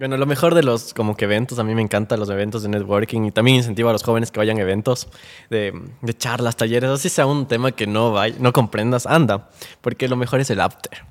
Bueno, lo mejor de los como que eventos, a mí me encantan los eventos de networking y también incentivo a los jóvenes que vayan a eventos de, de charlas, talleres, así sea un tema que no, vaya, no comprendas, anda, porque lo mejor es el after.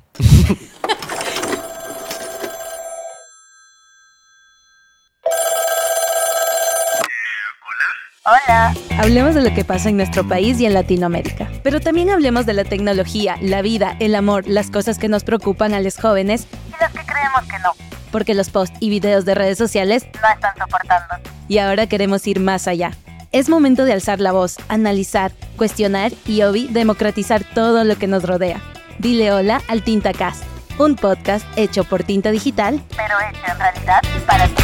Hola. Hablemos de lo que pasa en nuestro país y en Latinoamérica. Pero también hablemos de la tecnología, la vida, el amor, las cosas que nos preocupan a los jóvenes y las que creemos que no. Porque los posts y videos de redes sociales no están soportando. Y ahora queremos ir más allá. Es momento de alzar la voz, analizar, cuestionar y, obvi, democratizar todo lo que nos rodea. Dile hola al TintaCast, un podcast hecho por Tinta Digital, pero hecho en realidad para ti.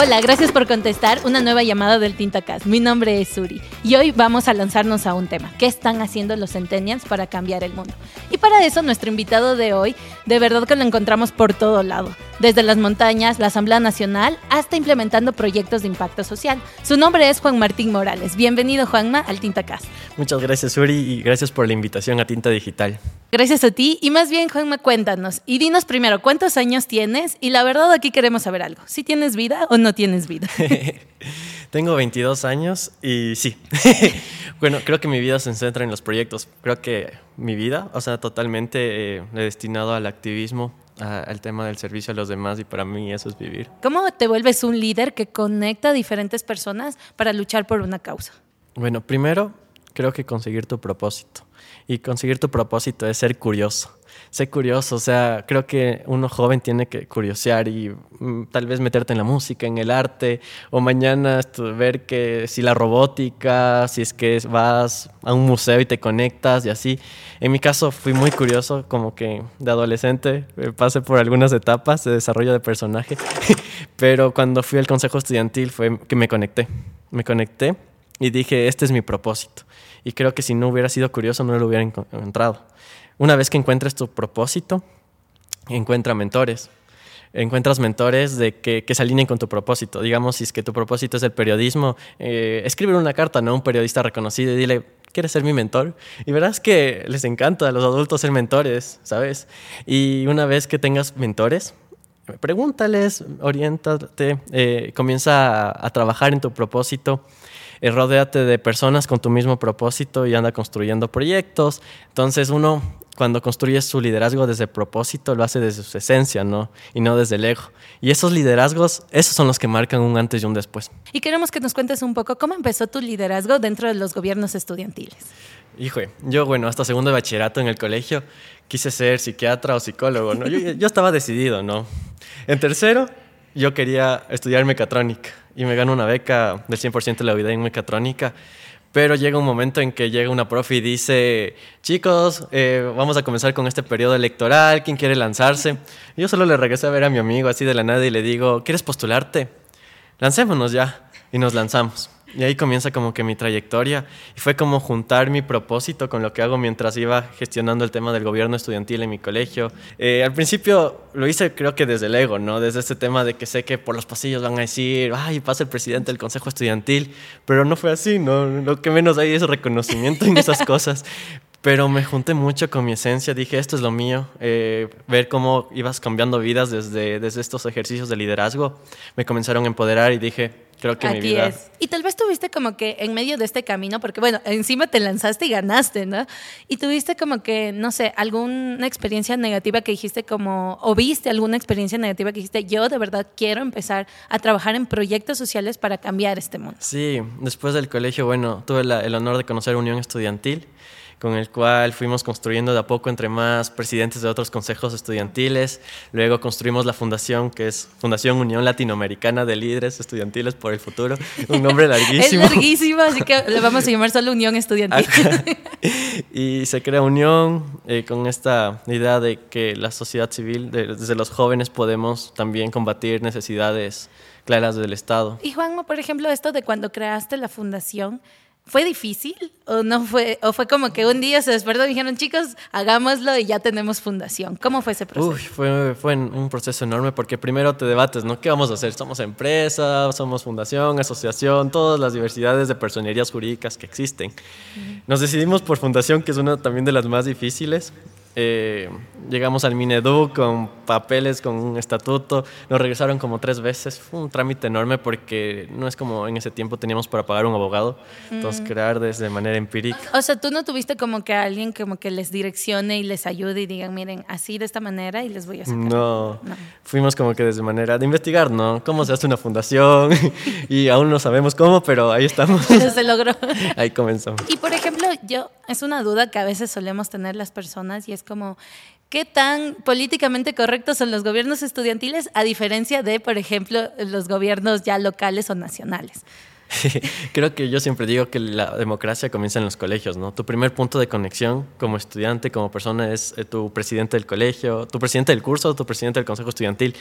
Hola, gracias por contestar una nueva llamada del Tintacast. Mi nombre es Suri y hoy vamos a lanzarnos a un tema. ¿Qué están haciendo los Centennials para cambiar el mundo? Y para eso nuestro invitado de hoy, de verdad que lo encontramos por todo lado, desde las montañas, la Asamblea Nacional, hasta implementando proyectos de impacto social. Su nombre es Juan Martín Morales. Bienvenido Juanma al Tintacast. Muchas gracias Suri y gracias por la invitación a Tinta Digital. Gracias a ti y más bien Juanma cuéntanos y dinos primero cuántos años tienes y la verdad aquí queremos saber algo. ¿Si tienes vida o no tienes vida? Tengo 22 años y sí. bueno, creo que mi vida se centra en los proyectos. Creo que mi vida, o sea, totalmente eh, destinado al activismo, a, al tema del servicio a los demás y para mí eso es vivir. ¿Cómo te vuelves un líder que conecta a diferentes personas para luchar por una causa? Bueno, primero creo que conseguir tu propósito. Y conseguir tu propósito es ser curioso sé curioso, o sea, creo que uno joven tiene que curiosear y mm, tal vez meterte en la música, en el arte, o mañana ver que si la robótica, si es que vas a un museo y te conectas y así. En mi caso fui muy curioso, como que de adolescente eh, pasé por algunas etapas de desarrollo de personaje, pero cuando fui al consejo estudiantil fue que me conecté, me conecté y dije, este es mi propósito. Y creo que si no hubiera sido curioso no lo hubiera encontrado. Una vez que encuentres tu propósito, encuentra mentores. Encuentras mentores de que, que, se alineen con tu propósito. Digamos, si es que tu propósito es el periodismo, eh, escribe una carta ¿no? a un periodista reconocido y dile, ¿quieres ser mi mentor? Y verás que les encanta a los adultos ser mentores, ¿sabes? Y una vez que tengas mentores, pregúntales, oriéntate, eh, comienza a, a trabajar en tu propósito eh, rodéate de personas con tu mismo propósito y anda construyendo proyectos. Entonces uno cuando construye su liderazgo desde el propósito, lo hace desde su esencia, ¿no? Y no desde el ego. Y esos liderazgos, esos son los que marcan un antes y un después. Y queremos que nos cuentes un poco cómo empezó tu liderazgo dentro de los gobiernos estudiantiles. Hijo, yo, bueno, hasta segundo de bachillerato en el colegio quise ser psiquiatra o psicólogo, ¿no? Yo, yo estaba decidido, ¿no? En tercero, yo quería estudiar mecatrónica y me gano una beca del 100% de la vida en mecatrónica. Pero llega un momento en que llega una profe y dice, chicos, eh, vamos a comenzar con este periodo electoral, ¿quién quiere lanzarse? Y yo solo le regresé a ver a mi amigo así de la nada y le digo, ¿quieres postularte? Lancémonos ya. Y nos lanzamos. Y ahí comienza como que mi trayectoria. Y fue como juntar mi propósito con lo que hago mientras iba gestionando el tema del gobierno estudiantil en mi colegio. Eh, al principio lo hice creo que desde el ego, ¿no? Desde este tema de que sé que por los pasillos van a decir, ay, pasa el presidente del consejo estudiantil. Pero no fue así, ¿no? Lo que menos hay es reconocimiento en esas cosas. Pero me junté mucho con mi esencia, dije, esto es lo mío, eh, ver cómo ibas cambiando vidas desde, desde estos ejercicios de liderazgo, me comenzaron a empoderar y dije, creo que mi vida... Es. Y tal vez tuviste como que en medio de este camino, porque bueno, encima te lanzaste y ganaste, ¿no? Y tuviste como que, no sé, alguna experiencia negativa que dijiste como, o viste alguna experiencia negativa que dijiste, yo de verdad quiero empezar a trabajar en proyectos sociales para cambiar este mundo. Sí, después del colegio, bueno, tuve la, el honor de conocer Unión Estudiantil con el cual fuimos construyendo de a poco entre más presidentes de otros consejos estudiantiles. Luego construimos la fundación, que es Fundación Unión Latinoamericana de Líderes Estudiantiles por el Futuro. Un nombre larguísimo. es larguísimo, así que le vamos a llamar solo Unión Estudiantil. y se crea Unión eh, con esta idea de que la sociedad civil, desde los jóvenes, podemos también combatir necesidades claras del Estado. Y Juanma, por ejemplo, esto de cuando creaste la fundación, ¿Fue difícil o no fue o fue como que un día se despertó y dijeron, "Chicos, hagámoslo y ya tenemos fundación"? ¿Cómo fue ese proceso? Uy, fue, fue un proceso enorme porque primero te debates, ¿no? ¿Qué vamos a hacer? Somos empresa, somos fundación, asociación, todas las diversidades de personerías jurídicas que existen. Nos decidimos por fundación, que es una también de las más difíciles. Eh, llegamos al Minedu con papeles con un estatuto, nos regresaron como tres veces, fue un trámite enorme porque no es como en ese tiempo teníamos para pagar un abogado, entonces crear desde manera empírica. O sea, tú no tuviste como que alguien como que les direccione y les ayude y digan, miren, así de esta manera y les voy a sacar. No, fuimos como que desde manera de investigar, ¿no? Cómo se hace una fundación y aún no sabemos cómo, pero ahí estamos. Pero se logró. Ahí comenzamos. Y por ejemplo, yo, es una duda que a veces solemos tener las personas y es como, ¿qué tan políticamente correctos son los gobiernos estudiantiles a diferencia de, por ejemplo, los gobiernos ya locales o nacionales? Creo que yo siempre digo que la democracia comienza en los colegios, ¿no? Tu primer punto de conexión como estudiante, como persona, es eh, tu presidente del colegio, tu presidente del curso, tu presidente del consejo estudiantil.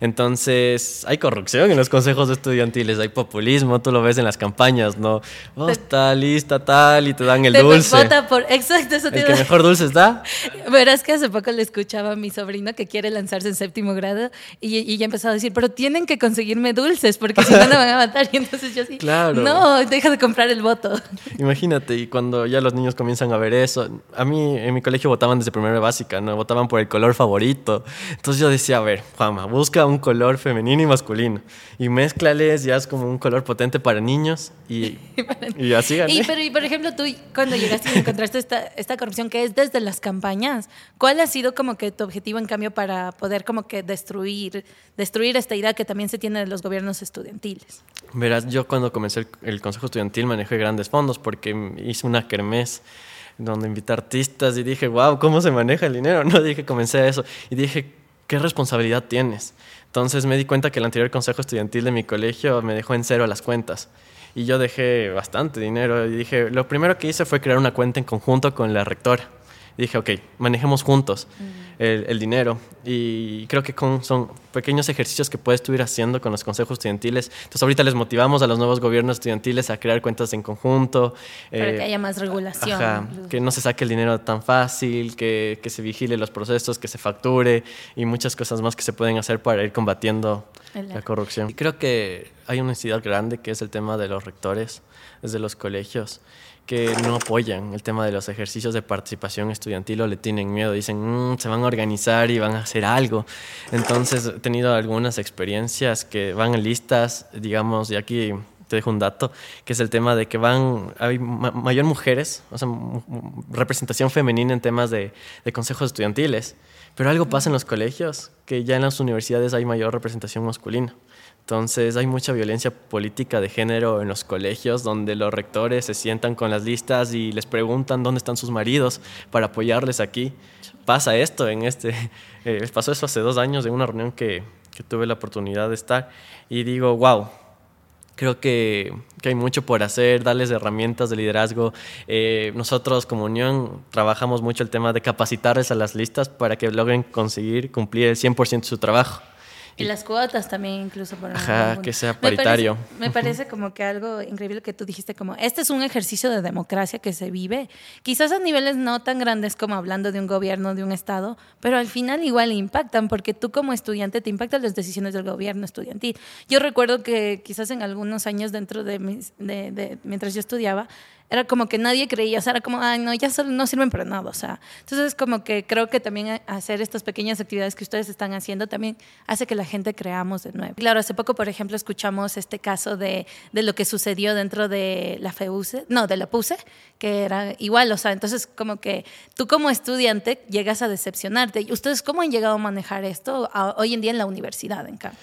Entonces, hay corrupción en los consejos estudiantiles, hay populismo, tú lo ves en las campañas, ¿no? Vos está lista tal y te dan el Te dulce. vota por, exacto, eso te El que mejor dulces da. Verás que hace poco le escuchaba a mi sobrino que quiere lanzarse en séptimo grado y, y ya empezó a decir, pero tienen que conseguirme dulces porque si no, no van a matar. Y entonces yo así, Claro. No, deja de comprar el voto. Imagínate, y cuando ya los niños comienzan a ver eso, a mí en mi colegio votaban desde primera básica, ¿no? Votaban por el color favorito. Entonces yo decía, a ver, Juanma, busca un color femenino y masculino y mézclales, ya es como un color potente para niños y, y así gané. Y, pero, y por ejemplo, tú cuando llegaste y encontraste esta, esta corrupción que es desde las campañas, ¿cuál ha sido como que tu objetivo en cambio para poder como que destruir, destruir esta idea que también se tiene de los gobiernos estudiantiles? Verás, yo cuando comencé el, el consejo estudiantil manejé grandes fondos porque hice una kermés donde invité artistas y dije, wow, ¿cómo se maneja el dinero? No, dije, comencé a eso y dije, ¿qué responsabilidad tienes? Entonces me di cuenta que el anterior consejo estudiantil de mi colegio me dejó en cero las cuentas. Y yo dejé bastante dinero y dije, lo primero que hice fue crear una cuenta en conjunto con la rectora. Y dije, ok, manejemos juntos el, el dinero. Y creo que con, son pequeños ejercicios que puedes tú ir haciendo con los consejos estudiantiles. Entonces ahorita les motivamos a los nuevos gobiernos estudiantiles a crear cuentas en conjunto. Para eh, que haya más regulación. Ajá, que no se saque el dinero tan fácil, que, que se vigile los procesos, que se facture y muchas cosas más que se pueden hacer para ir combatiendo la corrupción. Y creo que hay una necesidad grande que es el tema de los rectores desde los colegios que no apoyan el tema de los ejercicios de participación estudiantil o le tienen miedo, dicen, "Mm, se van a organizar y van a hacer algo. Entonces he tenido algunas experiencias que van listas, digamos, y aquí te dejo un dato, que es el tema de que van, hay ma- mayor mujeres, o sea, representación femenina en temas de consejos estudiantiles, pero algo pasa en los colegios, que ya en las universidades hay mayor representación masculina. Entonces hay mucha violencia política de género en los colegios donde los rectores se sientan con las listas y les preguntan dónde están sus maridos para apoyarles aquí. Pasa esto en este, eh, pasó eso hace dos años en una reunión que, tuve la oportunidad de estar y digo, wow, Creo que, que hay mucho por hacer, darles herramientas de liderazgo. Eh, nosotros como Unión trabajamos mucho el tema de capacitarles a las listas para que logren conseguir cumplir el 100% de su trabajo. Y las cuotas también, incluso para Ajá, que sea Me parece- paritario. Me parece, como que algo increíble que tú dijiste, como este es un ejercicio de democracia que se vive, quizás a niveles no tan grandes como hablando de un gobierno, de un estado, pero al final igual impactan, porque tú como estudiante te impactan las decisiones del gobierno estudiantil. Yo recuerdo que quizás en algunos años dentro de, mis, de, de- mientras yo estudiaba, era como que nadie creía, o sea, era como, ay, no, ya no sirven para nada, o sea. Entonces, como que creo que también hacer estas pequeñas actividades que ustedes están haciendo también hace que la gente creamos de nuevo. Claro, hace poco, por ejemplo, escuchamos este caso de, de lo que sucedió dentro de la FEUCE, no, de la PUSE, que era igual, o sea, entonces como que tú como estudiante llegas a decepcionarte. ¿Y ¿Ustedes cómo han llegado a manejar esto a- hoy en día en la universidad, en cambio?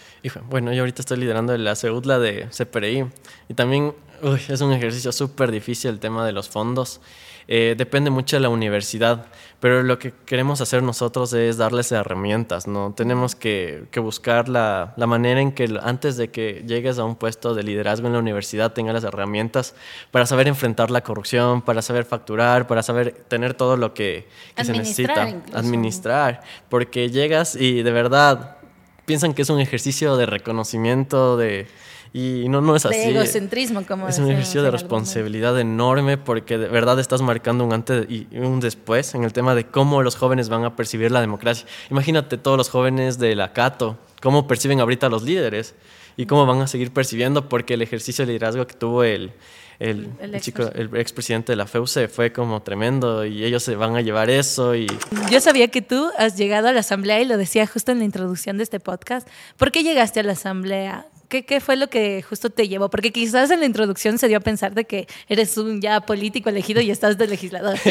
Bueno, yo ahorita estoy liderando la CEUTLA de CPRI y también uy, es un ejercicio súper difícil el tema de los fondos. Eh, depende mucho de la universidad, pero lo que queremos hacer nosotros es darles herramientas, ¿no? Tenemos que, que buscar la, la manera en que antes de que llegues a un puesto de liderazgo en la universidad tengas las herramientas para saber enfrentar la corrupción, para saber facturar, para saber tener todo lo que, que se necesita. incluso. Administrar, porque llegas y de verdad piensan que es un ejercicio de reconocimiento de y no no es así De egocentrismo, como es un ejercicio de responsabilidad enorme porque de verdad estás marcando un antes y un después en el tema de cómo los jóvenes van a percibir la democracia imagínate todos los jóvenes de la Cato cómo perciben ahorita los líderes y cómo van a seguir percibiendo, porque el ejercicio de liderazgo que tuvo el, el, El el chico, expresidente. el expresidente de la FEUCE fue como tremendo y ellos se van a llevar eso y Yo sabía que tú has llegado a la asamblea y lo decía justo en la introducción de este podcast. ¿Por qué llegaste a la asamblea? ¿Qué, qué fue lo que justo te llevó? Porque quizás en la introducción se dio a pensar de que eres un ya político elegido y estás de legislador.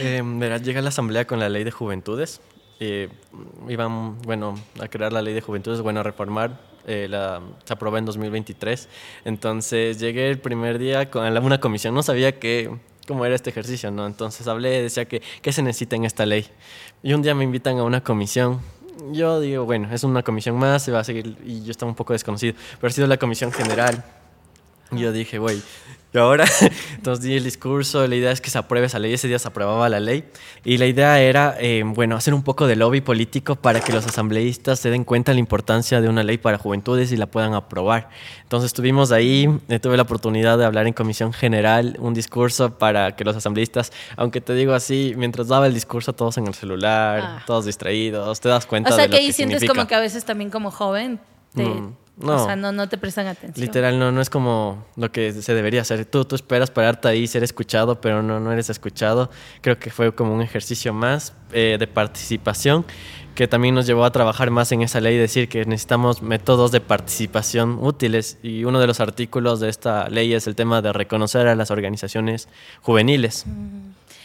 Eh, verás, llega a la Asamblea con la ley de juventudes. Eh, iban, bueno, a crear la ley de juventudes, bueno, a reformar. eh, la, se aprobó en 2023. Entonces llegué el primer día con una comisión. No sabía que, cómo era este ejercicio, ¿no? Entonces hablé, decía que qué se necesita en esta ley. Y un día me invitan a una comisión. Yo digo, bueno, es una comisión más, se va a seguir. Y yo estaba un poco desconocido. Pero ha sido la comisión general. Y yo dije, güey, y ahora, entonces di el discurso, la idea es que se apruebe esa ley, ese día se aprobaba la ley, y la idea era, eh, bueno, hacer un poco de lobby político para que los asambleístas se den cuenta de la importancia de una ley para juventudes y la puedan aprobar. Entonces estuvimos ahí, eh, tuve la oportunidad de hablar en comisión general, un discurso para que los asambleístas, aunque te digo así, mientras daba el discurso todos en el celular, Ah. todos distraídos, te das cuenta o sea de que ahí sientes significa. como que a veces también como joven te, Mm, o no. sea, no, no te prestan atención. Literal, no, no es como lo que se debería hacer. Tú, tú esperas pararte ahí, ser escuchado, pero no, no eres escuchado. Creo que fue como un ejercicio más eh, de participación que también nos llevó a trabajar más en esa ley y decir que necesitamos métodos de participación útiles. Y uno de los artículos de esta ley es el tema de reconocer a las organizaciones juveniles.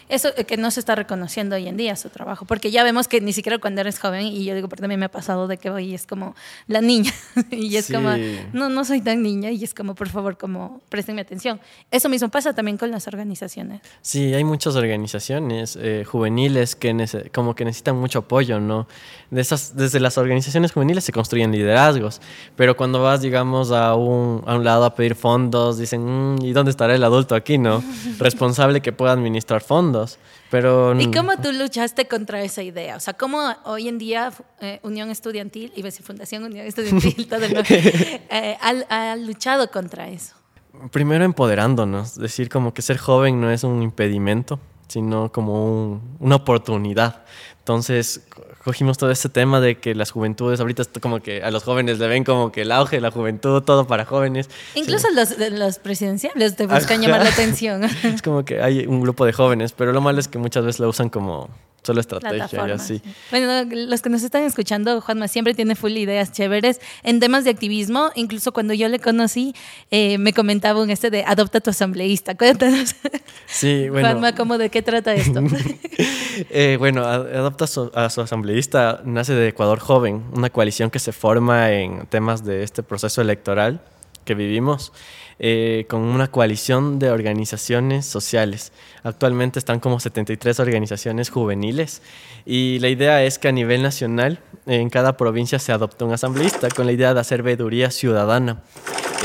Eso eh, que no se está reconociendo hoy en día su trabajo, porque ya vemos que ni siquiera cuando eres joven, y yo digo, porque también me ha pasado de que voy y es como la niña, y es Sí. como, no, no soy tan niña, y es como, por favor, como, préstenme atención. Eso mismo pasa también con las organizaciones. Sí, hay muchas organizaciones eh, juveniles que como que necesitan mucho apoyo, ¿no? De esas, desde las organizaciones juveniles se construyen liderazgos, pero cuando vas, digamos, a un, a un lado a pedir fondos, dicen, "Mm, ¿y dónde estará el adulto aquí, no? Responsable que pueda administrar fondos, pero... ¿Y cómo tú luchaste contra esa idea? O sea, ¿cómo hoy en día eh, Unión Estudiantil, decir Fundación Unión Estudiantil, todo el eh, ha, ha luchado contra eso? Primero empoderándonos, decir como que ser joven no es un impedimento, sino como un- una oportunidad. Entonces co- cogimos todo este tema de que las juventudes, ahorita como que a los jóvenes le ven como que el auge de la juventud, todo para jóvenes. Incluso los, los presidenciables te buscan Ajá. llamar la atención. Es como que hay un grupo de jóvenes, pero lo malo es que muchas veces lo usan como solo estrategia y así. Bueno, los que nos están escuchando, Juanma siempre tiene full ideas chéveres en temas de activismo. Incluso cuando yo le conocí, eh, me comentaba un este de adopta tu asambleísta. Cuéntanos, Sí, bueno. Juanma, ¿cómo de qué trata esto? Eh, bueno, a- Adopta su- a su asambleísta nace de Ecuador Joven, una coalición que se forma en temas de este proceso electoral que vivimos, eh, con una coalición de organizaciones sociales. Actualmente están como 73 organizaciones juveniles y la idea es que a nivel nacional, en cada provincia se adopta un asambleísta con la idea de hacer veeduría ciudadana.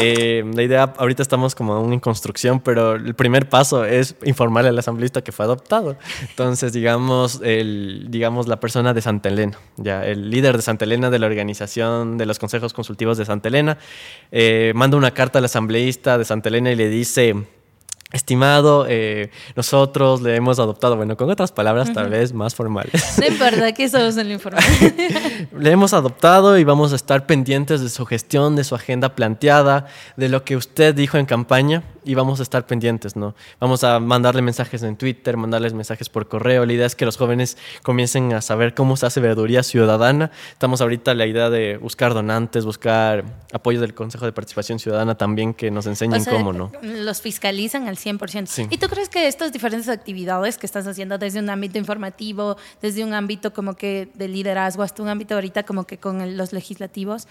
Eh, la idea, ahorita estamos como aún en construcción, pero el primer paso es informarle al asambleísta que fue adoptado. Entonces, digamos, el, digamos la persona de Santa Elena, ya, el líder de Santa Elena de la organización de los consejos consultivos de Santa Elena, eh, manda una carta al asambleísta de Santa Elena y le dice... Estimado, eh, nosotros le hemos adoptado, bueno, con otras palabras tal vez más formales. No importa, que eso se lo informa. Le hemos adoptado y vamos a estar pendientes de su gestión, de su agenda planteada, de lo que usted dijo en campaña y vamos a estar pendientes, ¿no? Vamos a mandarle mensajes en Twitter, mandarles mensajes por correo. La idea es que los jóvenes comiencen a saber cómo se hace veeduría ciudadana. Estamos ahorita la idea de buscar donantes, buscar apoyo del Consejo de Participación Ciudadana también que nos enseñen O sea, cómo, ¿no? Los fiscalizan al 100%. Sí. ¿Y tú crees que estas diferentes actividades que estás haciendo desde un ámbito informativo, desde un ámbito como que de liderazgo hasta un ámbito ahorita como que con los legislativos,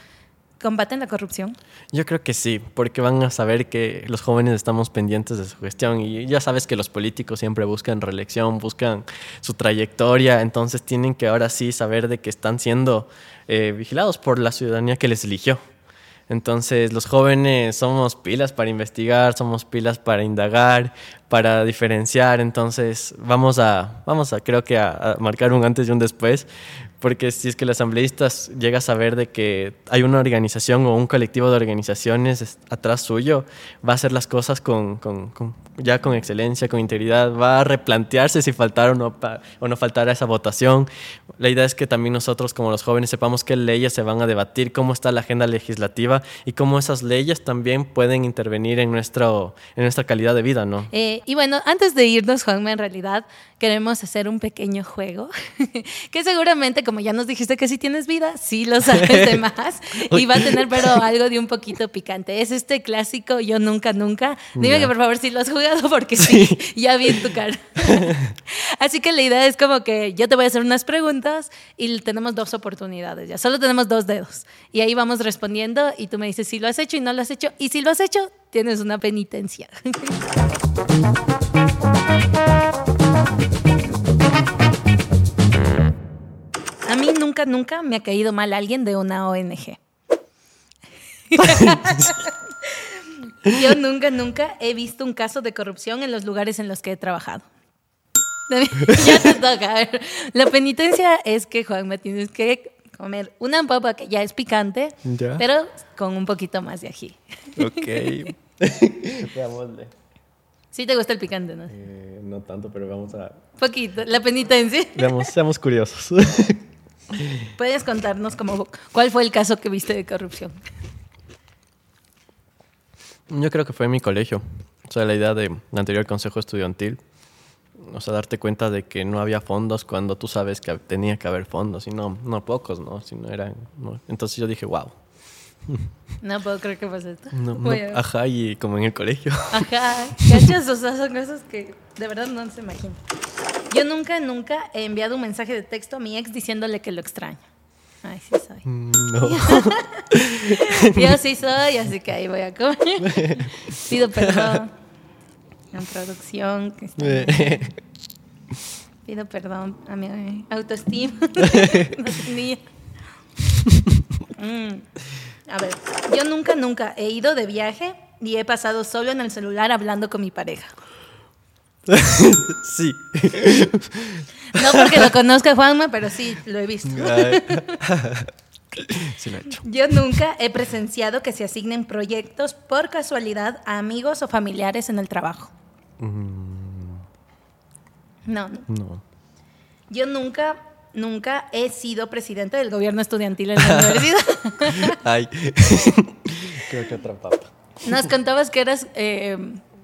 combaten la corrupción? Yo creo que sí, porque van a saber que los jóvenes estamos pendientes de su gestión y ya sabes que los políticos siempre buscan reelección, buscan su trayectoria, entonces tienen que ahora sí saber de que están siendo eh, vigilados por la ciudadanía que les eligió. Entonces los jóvenes somos pilas para investigar, somos pilas para indagar, para diferenciar, entonces vamos a, vamos a creo que a, a marcar un antes y un después, porque si es que el asambleísta llega a saber de que hay una organización o un colectivo de organizaciones es- atrás suyo, va a hacer las cosas con, ya con excelencia, con integridad, va a replantearse si faltara o no, pa- o esa votación. La idea es que también nosotros como los jóvenes sepamos qué leyes se van a debatir, cómo está la agenda legislativa y cómo esas leyes también pueden intervenir en, nuestro, en nuestra calidad de vida, ¿no? Eh, y bueno, antes de irnos, Juanma, en realidad queremos hacer un pequeño juego que seguramente, como ya nos dijiste que si tienes vida, sí lo sabes de más y va a tener pero algo de un poquito picante. Es este clásico Yo Nunca Nunca. Dime que por favor si lo has jugado porque sí, ya vi en tu cara. Así que la idea es como que yo te voy a hacer unas preguntas y tenemos dos oportunidades ya. Solo tenemos dos dedos y ahí vamos respondiendo y tú me dices si lo has hecho y no lo has hecho y si lo has hecho tienes una penitencia. Nunca, nunca me ha caído mal alguien de una ONG. Yo nunca, nunca he visto un caso de corrupción en los lugares en los que he trabajado. ya te toca. A ver, la penitencia es que, Juan, me tienes que comer una papa que ya es picante, Ya. pero con un poquito más de ají. Ok. Veámosle. Sí te gusta el picante, ¿no? Eh, no tanto, pero vamos a... Poquito. La penitencia. Veamos, seamos curiosos. Puedes contarnos cómo, cuál fue el caso que viste de corrupción. Yo creo que fue en mi colegio. O sea, la idea del anterior consejo estudiantil. O sea, darte cuenta de que no había fondos cuando tú sabes que tenía que haber fondos. Y no, no pocos, ¿no? Si no eran... no. Entonces yo dije, wow. No puedo creer que pase esto. No, no, ajá, y como en el colegio. Ajá, ¿cachas? O sea, son cosas que de verdad no se imaginan. Yo nunca, nunca he enviado un mensaje de texto a mi ex diciéndole que lo extraño. Ay, sí soy. No. Yo sí soy, así que ahí voy a comer. Pido perdón. En producción, que está bien. Pido perdón a mi autoestima. no tenía. Mm. A ver, yo nunca, nunca he ido de viaje y he pasado solo en el celular hablando con mi pareja. sí. No porque lo conozca Juanma, pero sí lo he visto. Ay. sí lo he hecho. Yo nunca he presenciado que se asignen proyectos por casualidad a amigos o familiares en el trabajo. No, no. No. Yo nunca, nunca he sido presidente del gobierno estudiantil en la universidad. Ay. Creo que otra papa. Nos contabas que eras eh,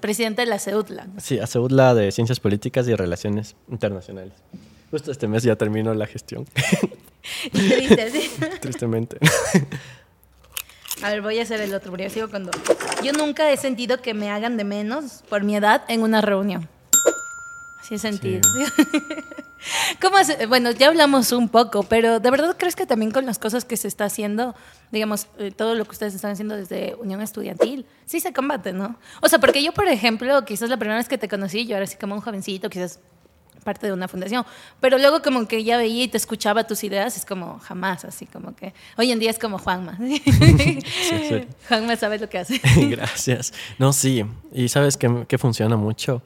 presidente de la CEUTLA. Sí, a la de Ciencias Políticas y Relaciones Internacionales. Justo este mes ya termino la gestión, ¿Y qué dices? tristemente. A ver, voy a hacer el otro, porque sigo con dos. Yo nunca he sentido que me hagan de menos por mi edad en una reunión. Así he sentido. ¿Cómo es? Bueno, ya hablamos un poco, pero ¿de verdad crees que también con las cosas que se está haciendo, digamos, eh, todo lo que ustedes están haciendo desde Unión Estudiantil, sí se combate, ¿no? O sea, porque yo, por ejemplo, quizás la primera vez que te conocí, yo era así como un jovencito, quizás parte de una fundación, pero luego como que ya veía y te escuchaba tus ideas, es como jamás, así como que hoy en día es como Juanma. sí. Juanma sabe lo que hace. Gracias. No, sí. Y sabes que, que funciona mucho.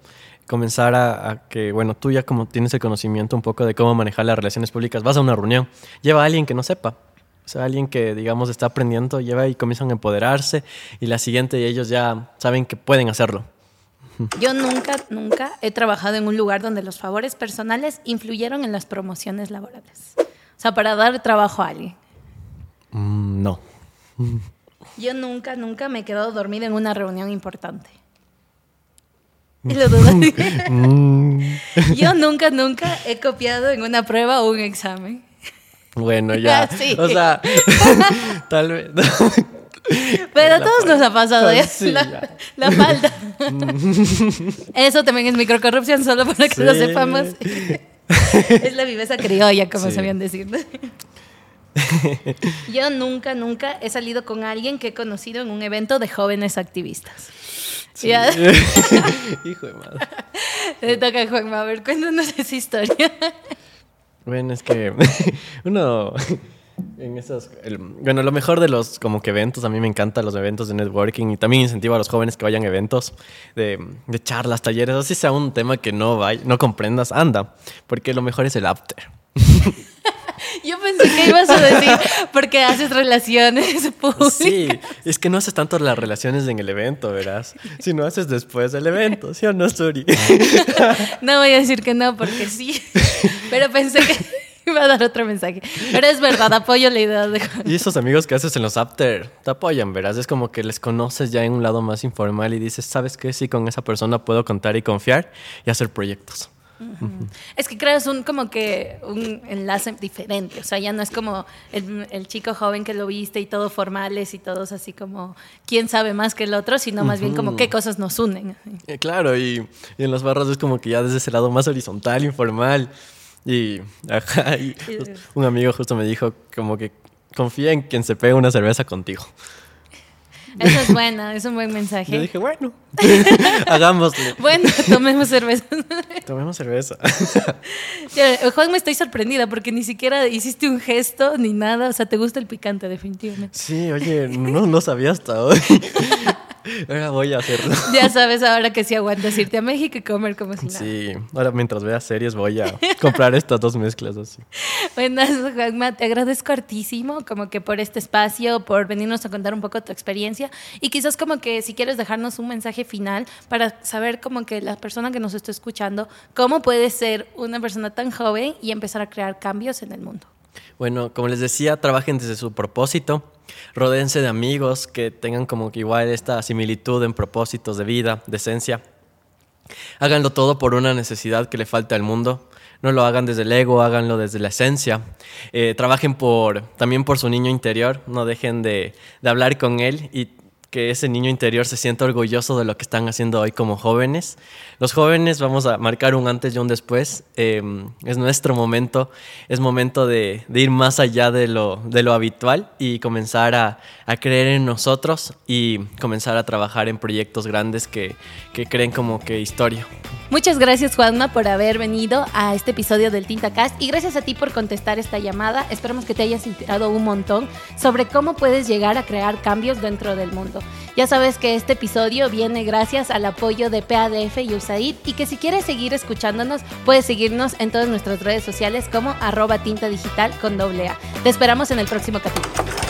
Comenzar a, a que, bueno, tú ya como tienes el conocimiento un poco de cómo manejar las relaciones públicas, vas a una reunión, lleva a alguien que no sepa. O sea, alguien que, digamos, está aprendiendo, lleva y comienzan a empoderarse y la siguiente ellos ya saben que pueden hacerlo. Yo nunca, nunca he trabajado en un lugar donde los favores personales influyeron en las promociones laborales. O sea, para dar trabajo a alguien. Mm, no. Yo nunca, nunca me he quedado dormida en una reunión importante. Lo. Mm, Yo nunca, nunca he copiado en una prueba o un examen. bueno, ya. Sí. O sea, tal vez. Pero a todos nos ha pasado ya. Sí, la, ya. la falta. Eso también es microcorrupción, solo para que lo sepamos. es la viveza criolla, como sabían decir. Yo nunca, nunca he salido con alguien que he conocido en un evento de jóvenes activistas. Sí. Ya, Hijo de madre. te toca a Juanma. A ver, cuéntanos esa historia. Bueno, es que uno en esos, el- bueno, lo mejor de los como que eventos, a mí me encantan los eventos de networking y también incentivo a los jóvenes que vayan a eventos de, de charlas, talleres, así sea un tema que no vay- no comprendas, anda, porque lo mejor es el after. Yo pensé que ibas a decir porque haces relaciones públicas. Sí, es que no haces tanto las relaciones en el evento, verás. Si no haces después del evento, ¿sí o no, Suri? No voy a decir que no porque sí, pero pensé que iba a dar otro mensaje. Pero es verdad, apoyo la idea de Juan. Y esos amigos que haces en los after te apoyan, verás. Es como que les conoces ya en un lado más informal y dices, ¿sabes qué? Sí, con esa persona puedo contar y confiar y hacer proyectos. Es que creas un como que un enlace diferente, o sea, ya no es como el, el chico joven que lo viste y todo formales y todos así como quién sabe más que el otro, sino más bien como qué cosas nos unen. Eh, claro, y, y en los barros es como que ya desde ese lado más horizontal, informal. Y, ajá, y un amigo justo me dijo como que confía en quien se pega una cerveza contigo. Eso es bueno, es un buen Yo mensaje. dije, bueno, hagámoslo. Bueno, tomemos cerveza. Tomemos cerveza. Juan, me estoy sorprendida porque ni siquiera hiciste un gesto ni nada, o sea, te gusta el picante definitivamente. Sí, oye, no, no sabía hasta hoy. Ahora voy a hacerlo. Ya sabes ahora que sí aguantas irte a México y comer como si nada. Sí, ahora mientras vea series voy a comprar estas dos mezclas así. Buenas, Juanma, te agradezco hartísimo como que por este espacio, por venirnos a contar un poco tu experiencia y quizás como que si quieres dejarnos un mensaje final para saber como que la persona que nos está escuchando, cómo puede ser una persona tan joven y empezar a crear cambios en el mundo. Bueno, como les decía, trabajen desde su propósito, rodéense de amigos que tengan como que igual esta similitud en propósitos de vida, de esencia. Háganlo todo por una necesidad que le falta al mundo. No lo hagan desde el ego, háganlo desde la esencia. Eh, trabajen por, también por su niño interior, no dejen de, de hablar con él y que ese niño interior se sienta orgulloso de lo que están haciendo hoy como jóvenes. Los jóvenes vamos a marcar un antes y un después. Eh, es nuestro momento, es momento de, ir más allá de lo, de lo habitual y comenzar a, a creer en nosotros y comenzar a trabajar en proyectos grandes que, que creen como que historia. Muchas gracias Juanma por haber venido a este episodio del TintaCast y gracias a ti por contestar esta llamada. Esperamos que te hayas inspirado un montón sobre cómo puedes llegar a crear cambios dentro del mundo. Ya sabes que este episodio viene gracias al apoyo de PADF y USAID y que si quieres seguir escuchándonos puedes seguirnos en todas nuestras redes sociales como arroba tinta digital con doble A. Te esperamos en el próximo capítulo.